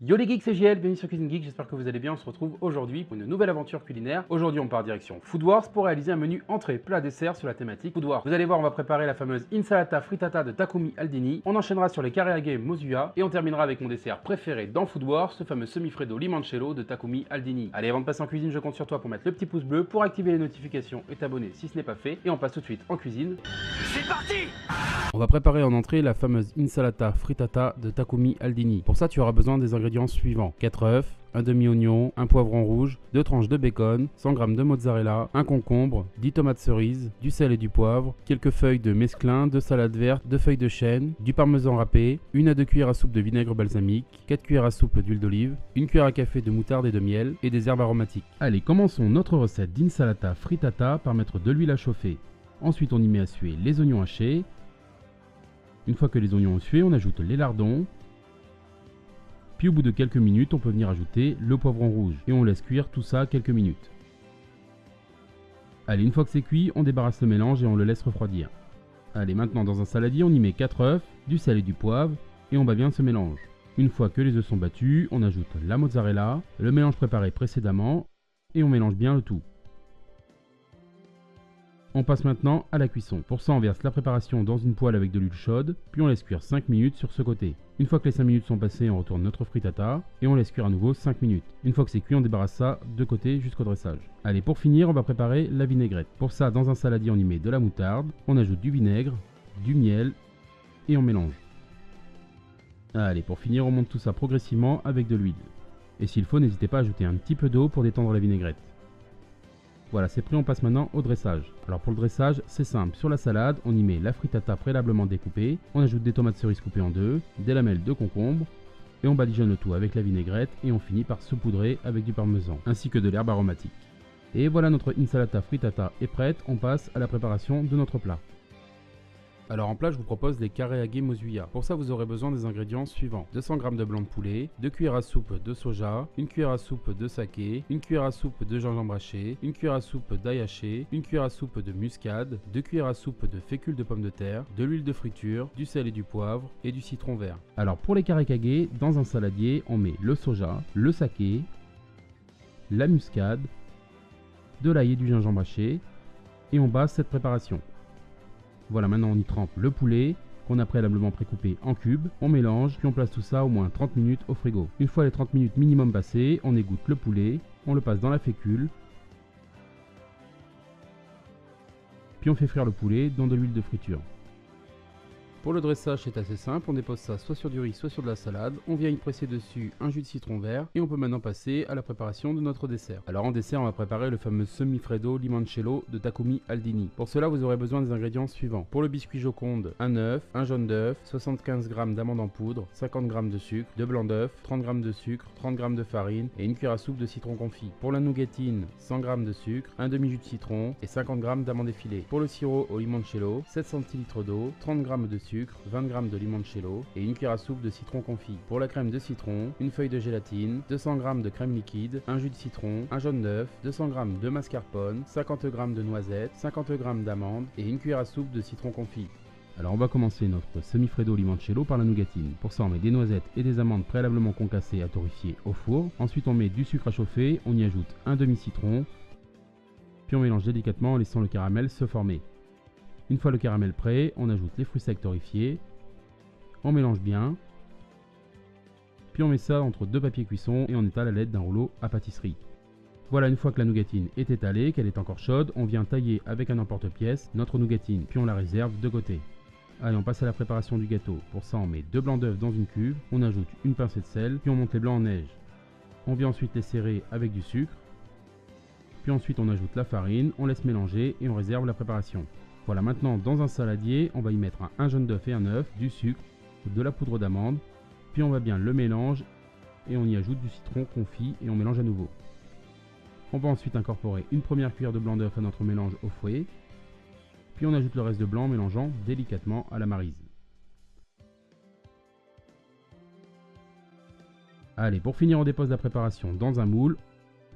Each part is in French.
Yo les geeks, c'est JL, bienvenue sur Cuisine Geek, j'espère que vous allez bien, on se retrouve aujourd'hui pour une nouvelle aventure culinaire. Aujourd'hui on part direction Food Wars pour réaliser un menu entrée, plat, dessert sur la thématique Food Wars. Vous allez voir, on va préparer la fameuse insalata frittata de Takumi Aldini, on enchaînera sur les karaage mozuya et on terminera avec mon dessert préféré dans Food Wars, ce fameux semi-freddo limoncello de Takumi Aldini. Allez, avant de passer en cuisine, je compte sur toi pour mettre le petit pouce bleu, pour activer les notifications et t'abonner si ce n'est pas fait, et on passe tout de suite en cuisine. C'est parti On va préparer en entrée la fameuse insalata frittata de Takumi Aldini. Pour ça, tu auras besoin des ingrédients suivants 4 œufs, un demi-oignon, un poivron rouge, 2 tranches de bacon, 100 g de mozzarella, un concombre, 10 tomates cerises, du sel et du poivre, quelques feuilles de mesclun, 2 salades vertes, 2 feuilles de chêne, du parmesan râpé, 1 à 2 cuillères à soupe de vinaigre balsamique, 4 cuillères à soupe d'huile d'olive, 1 cuillère à café de moutarde et de miel et des herbes aromatiques. Allez, commençons notre recette d'insalata frittata par mettre de l'huile à chauffer. Ensuite, on y met à suer les oignons hachés. Une fois que les oignons ont sué, on ajoute les lardons, puis au bout de quelques minutes, on peut venir ajouter le poivron rouge et on laisse cuire tout ça quelques minutes. Allez, une fois que c'est cuit, on débarrasse le mélange et on le laisse refroidir. Allez, maintenant dans un saladier, on y met 4 œufs, du sel et du poivre et on bat bien ce mélange. Une fois que les œufs sont battus, on ajoute la mozzarella, le mélange préparé précédemment et on mélange bien le tout. On passe maintenant à la cuisson. Pour ça, on verse la préparation dans une poêle avec de l'huile chaude, puis on laisse cuire 5 minutes sur ce côté. Une fois que les 5 minutes sont passées, on retourne notre frittata et on laisse cuire à nouveau 5 minutes. Une fois que c'est cuit, on débarrasse ça de côté jusqu'au dressage. Allez, pour finir, on va préparer la vinaigrette. Pour ça, dans un saladier, on y met de la moutarde, on ajoute du vinaigre, du miel et on mélange. Allez, pour finir, on monte tout ça progressivement avec de l'huile. Et s'il faut, n'hésitez pas à ajouter un petit peu d'eau pour détendre la vinaigrette. Voilà, c'est pris, on passe maintenant au dressage. Alors pour le dressage, c'est simple. Sur la salade, on y met la frittata préalablement découpée, on ajoute des tomates cerises coupées en deux, des lamelles de concombre, et on badigeonne le tout avec la vinaigrette et on finit par saupoudrer avec du parmesan, ainsi que de l'herbe aromatique. Et voilà notre insalata frittata est prête, on passe à la préparation de notre plat. Alors en plat, je vous propose les kareage mozuya. Pour ça, vous aurez besoin des ingrédients suivants 200 g de blanc de poulet, 2 cuillères à soupe de soja, 1 cuillère à soupe de saké, 1 cuillère à soupe de gingembre haché, 1 cuillère à soupe d'ail haché, 1 cuillère à soupe de muscade, 2 cuillères à soupe de fécule de pommes de terre, de l'huile de friture, du sel et du poivre et du citron vert. Alors pour les karekage, dans un saladier, on met le soja, le saké, la muscade, de l'ail et du gingembre haché et on base cette préparation. Voilà, maintenant on y trempe le poulet qu'on a préalablement précoupé en cubes. On mélange, puis on place tout ça au moins 30 minutes au frigo. Une fois les 30 minutes minimum passées, on égoutte le poulet, on le passe dans la fécule. Puis on fait frire le poulet dans de l'huile de friture. Pour le dressage, c'est assez simple, on dépose ça soit sur du riz, soit sur de la salade, on vient y presser dessus un jus de citron vert et on peut maintenant passer à la préparation de notre dessert. Alors en dessert, on va préparer le fameux semi-freddo limoncello de Takumi Aldini. Pour cela, vous aurez besoin des ingrédients suivants. Pour le biscuit joconde, un œuf, un jaune d'œuf, 75 g d'amandes en poudre, 50 g de sucre, de blanc d'œuf, 30 g de sucre, 30 g de farine et une cuillère à soupe de citron confit. Pour la nougatine, 100 g de sucre, un demi-jus de citron et 50 g d'amandes effilées. Pour le sirop au limoncello, 7 centilitres d'eau, 30 g de sucre, 20 g de limoncello et une cuillère à soupe de citron confit. Pour la crème de citron, une feuille de gélatine, 200 g de crème liquide, un jus de citron, un jaune d'œuf, 200 g de mascarpone, 50 g de noisettes, 50 g d'amandes et une cuillère à soupe de citron confit. Alors on va commencer notre semi-freddo limoncello par la nougatine. Pour ça on met des noisettes et des amandes préalablement concassées à torréfier au four. Ensuite on met du sucre à chauffer, on y ajoute un demi-citron, puis on mélange délicatement en laissant le caramel se former. Une fois le caramel prêt, on ajoute les fruits secs torréfiés, on mélange bien, puis on met ça entre deux papiers cuisson et on étale à l'aide d'un rouleau à pâtisserie. Voilà, une fois que la nougatine est étalée, qu'elle est encore chaude, on vient tailler avec un emporte-pièce notre nougatine, puis on la réserve de côté. Allez, on passe à la préparation du gâteau. Pour ça, on met deux blancs d'œufs dans une cuve, on ajoute une pincée de sel, puis on monte les blancs en neige. On vient ensuite les serrer avec du sucre, puis ensuite on ajoute la farine, on laisse mélanger et on réserve la préparation. Voilà, maintenant dans un saladier, on va y mettre un, jaune d'œuf et un œuf, du sucre, de la poudre d'amande, puis on va bien le mélange et on y ajoute du citron confit et on mélange à nouveau. On va ensuite incorporer une première cuillère de blanc d'œuf à notre mélange au fouet, puis on ajoute le reste de blanc en mélangeant délicatement à la marise. Allez, pour finir, on dépose la préparation dans un moule,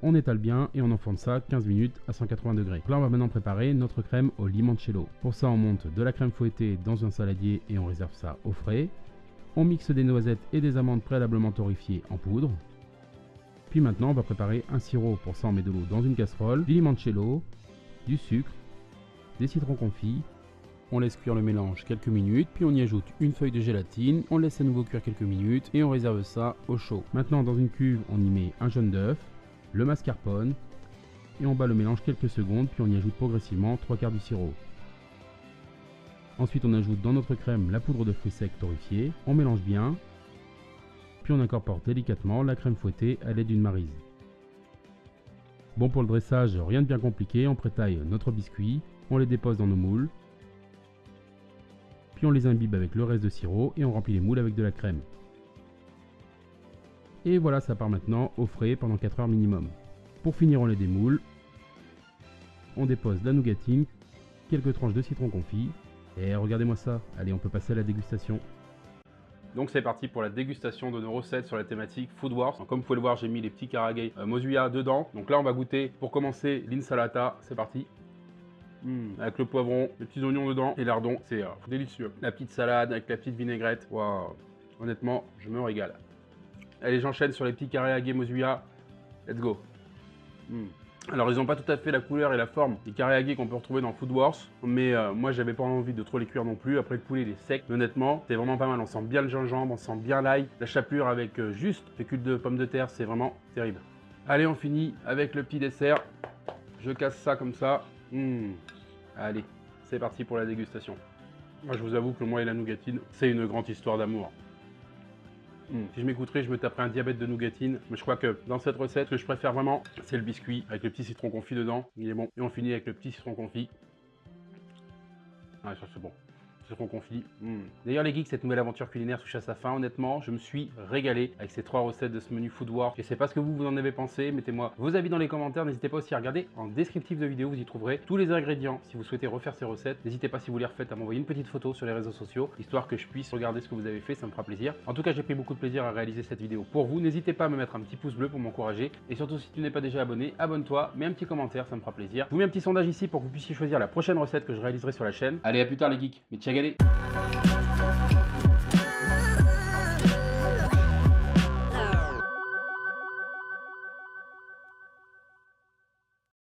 on étale bien et on enfourne ça 15 minutes à 180 degrés. Là on va maintenant préparer notre crème au limoncello. Pour ça on monte de la crème fouettée dans un saladier et on réserve ça au frais. On mixe des noisettes et des amandes préalablement torréfiées en poudre. Puis maintenant, on va préparer un sirop pour ça on met de l'eau dans une casserole, du limoncello, du sucre, des citrons confits. On laisse cuire le mélange quelques minutes, puis on y ajoute une feuille de gélatine, on laisse à nouveau cuire quelques minutes et on réserve ça au chaud. Maintenant dans une cuve, on y met un jaune d'œuf, le mascarpone, et on bat le mélange quelques secondes, puis on y ajoute progressivement 3 quarts du sirop. Ensuite on ajoute dans notre crème la poudre de fruits secs torréfiée, on mélange bien, puis on incorpore délicatement la crème fouettée à l'aide d'une marise. Bon pour le dressage, rien de bien compliqué, on prétaille notre biscuit, on les dépose dans nos moules, puis on les imbibe avec le reste de sirop et on remplit les moules avec de la crème. Et voilà, ça part maintenant au frais pendant 4 heures minimum. Pour finir, on les démoule, on dépose la nougatine, quelques tranches de citron confit, et regardez-moi ça, allez on peut passer à la dégustation. Donc c'est parti pour la dégustation de nos recettes sur la thématique Food Wars. comme vous pouvez le voir, j'ai mis les petits karagay euh, mozuya dedans. Donc là, on va goûter pour commencer l'insalata. C'est parti. Mmh, avec le poivron, les petits oignons dedans et lardons, c'est euh, délicieux. La petite salade avec la petite vinaigrette. Waouh. Honnêtement, je me régale. Allez, j'enchaîne sur les petits karagay mozuya. Let's go. Mmh. Alors ils n'ont pas tout à fait la couleur et la forme des carrés qu'on peut retrouver dans Food Wars, mais euh, moi j'avais pas envie de trop les cuire non plus. Après le poulet il est sec, honnêtement c'est vraiment pas mal. On sent bien le gingembre, on sent bien l'ail, la chapelure avec euh, juste fécule de pommes de terre, c'est vraiment terrible. Allez on finit avec le petit dessert. Je casse ça comme ça. Mmh. Allez, c'est parti pour la dégustation. Moi je vous avoue que moi et la nougatine, c'est une grande histoire d'amour. Hmm. Si je m'écouterais, je me taperais un diabète de nougatine. Mais je crois que dans cette recette, ce que je préfère vraiment, c'est le biscuit avec le petit citron confit dedans. Il est bon. Et on finit avec le petit citron confit. Ah, ça c'est bon confit. Hmm. D'ailleurs les geeks, cette nouvelle aventure culinaire touche à sa fin. Honnêtement, je me suis régalé avec ces trois recettes de ce menu Food War. Je sais pas ce que vous, vous en avez pensé. Mettez-moi vos avis dans les commentaires. N'hésitez pas aussi à regarder en descriptif de vidéo. Vous y trouverez tous les ingrédients si vous souhaitez refaire ces recettes. N'hésitez pas si vous les refaites à m'envoyer une petite photo sur les réseaux sociaux, histoire que je puisse regarder ce que vous avez fait. Ça me fera plaisir. En tout cas, j'ai pris beaucoup de plaisir à réaliser cette vidéo pour vous. N'hésitez pas à me mettre un petit pouce bleu pour m'encourager. Et surtout, si tu n'es pas déjà abonné, abonne-toi, mets un petit commentaire, ça me fera plaisir. Je vous mets un petit sondage ici pour que vous puissiez choisir la prochaine recette que je réaliserai sur la chaîne. Allez, à plus tard les geeks. Mais get it?